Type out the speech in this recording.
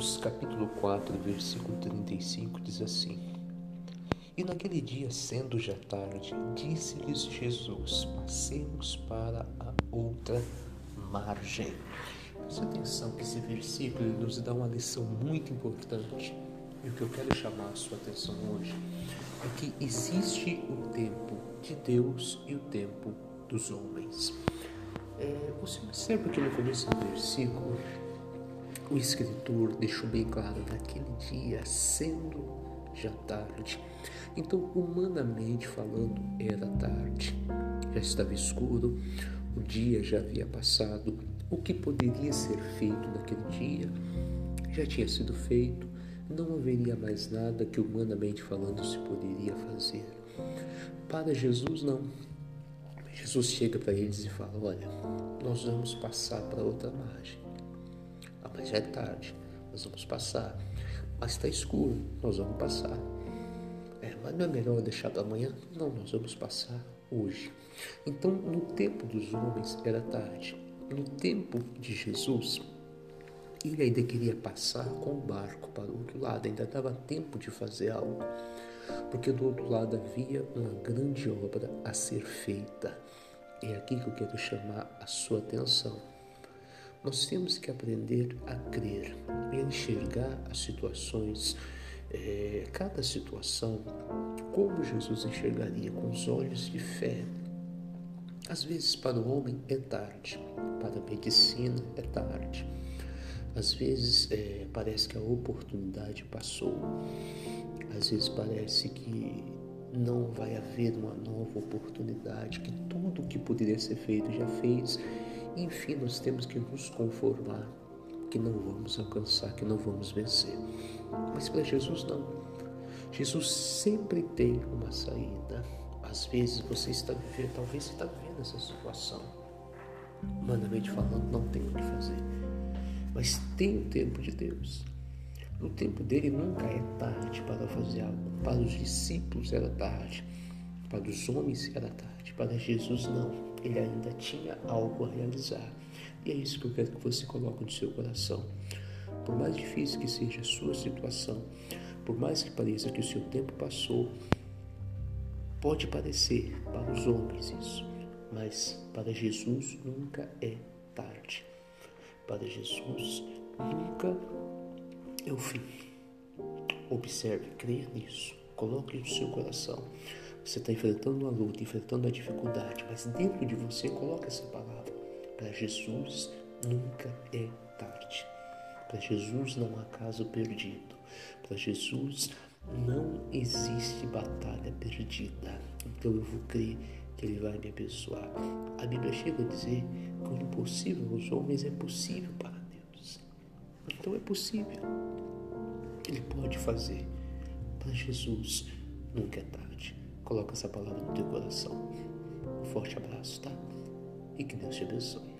Capítulo 4, versículo 35 diz assim: E naquele dia, sendo já tarde, disse-lhes Jesus: Passemos para a outra margem. Preste atenção que esse versículo nos dá uma lição muito importante. E o que eu quero chamar a sua atenção hoje é que existe o tempo de Deus e o tempo dos homens. É, você observa que no começo do versículo o escritor deixou bem claro naquele dia, sendo já tarde. Então, humanamente falando, era tarde. Já estava escuro, o dia já havia passado. O que poderia ser feito naquele dia já tinha sido feito. Não haveria mais nada que humanamente falando se poderia fazer. Para Jesus, não. Jesus chega para eles e fala: Olha, nós vamos passar para outra margem. Ah, mas já é tarde, nós vamos passar. Mas está escuro, nós vamos passar. É, mas não é melhor deixar para amanhã? Não, nós vamos passar hoje. Então, no tempo dos homens era tarde. No tempo de Jesus, ele ainda queria passar com o barco para o outro lado, ainda dava tempo de fazer algo, porque do outro lado havia uma grande obra a ser feita. É aqui que eu quero chamar a sua atenção. Nós temos que aprender a crer e a enxergar as situações, é, cada situação, como Jesus enxergaria com os olhos de fé. Às vezes, para o homem é tarde, para a medicina é tarde. Às vezes é, parece que a oportunidade passou, às vezes parece que não vai haver uma nova oportunidade, que tudo que poderia ser feito já fez enfim, nós temos que nos conformar que não vamos alcançar, que não vamos vencer. Mas para Jesus não. Jesus sempre tem uma saída. Às vezes você está vivendo, talvez você está vivendo essa situação. Humanamente falando, não tem o que fazer. Mas tem o tempo de Deus. No tempo dele nunca é tarde para fazer algo. Para os discípulos era tarde. Para os homens era tarde. Para Jesus não ele ainda tinha algo a realizar. E é isso que eu quero que você coloque no seu coração. Por mais difícil que seja a sua situação, por mais que pareça que o seu tempo passou, pode parecer para os homens isso, mas para Jesus nunca é tarde. Para Jesus nunca é o fim. Observe, creia nisso, coloque no seu coração. Você está enfrentando uma luta, enfrentando uma dificuldade, mas dentro de você coloca essa palavra. Para Jesus nunca é tarde. Para Jesus não há caso perdido. Para Jesus não existe batalha perdida. Então eu vou crer que Ele vai me abençoar. A Bíblia chega a dizer que o impossível aos homens é possível para Deus. Então é possível. Ele pode fazer. Para Jesus nunca é tarde. Coloca essa palavra no teu coração. Um forte abraço, tá? E que Deus te abençoe.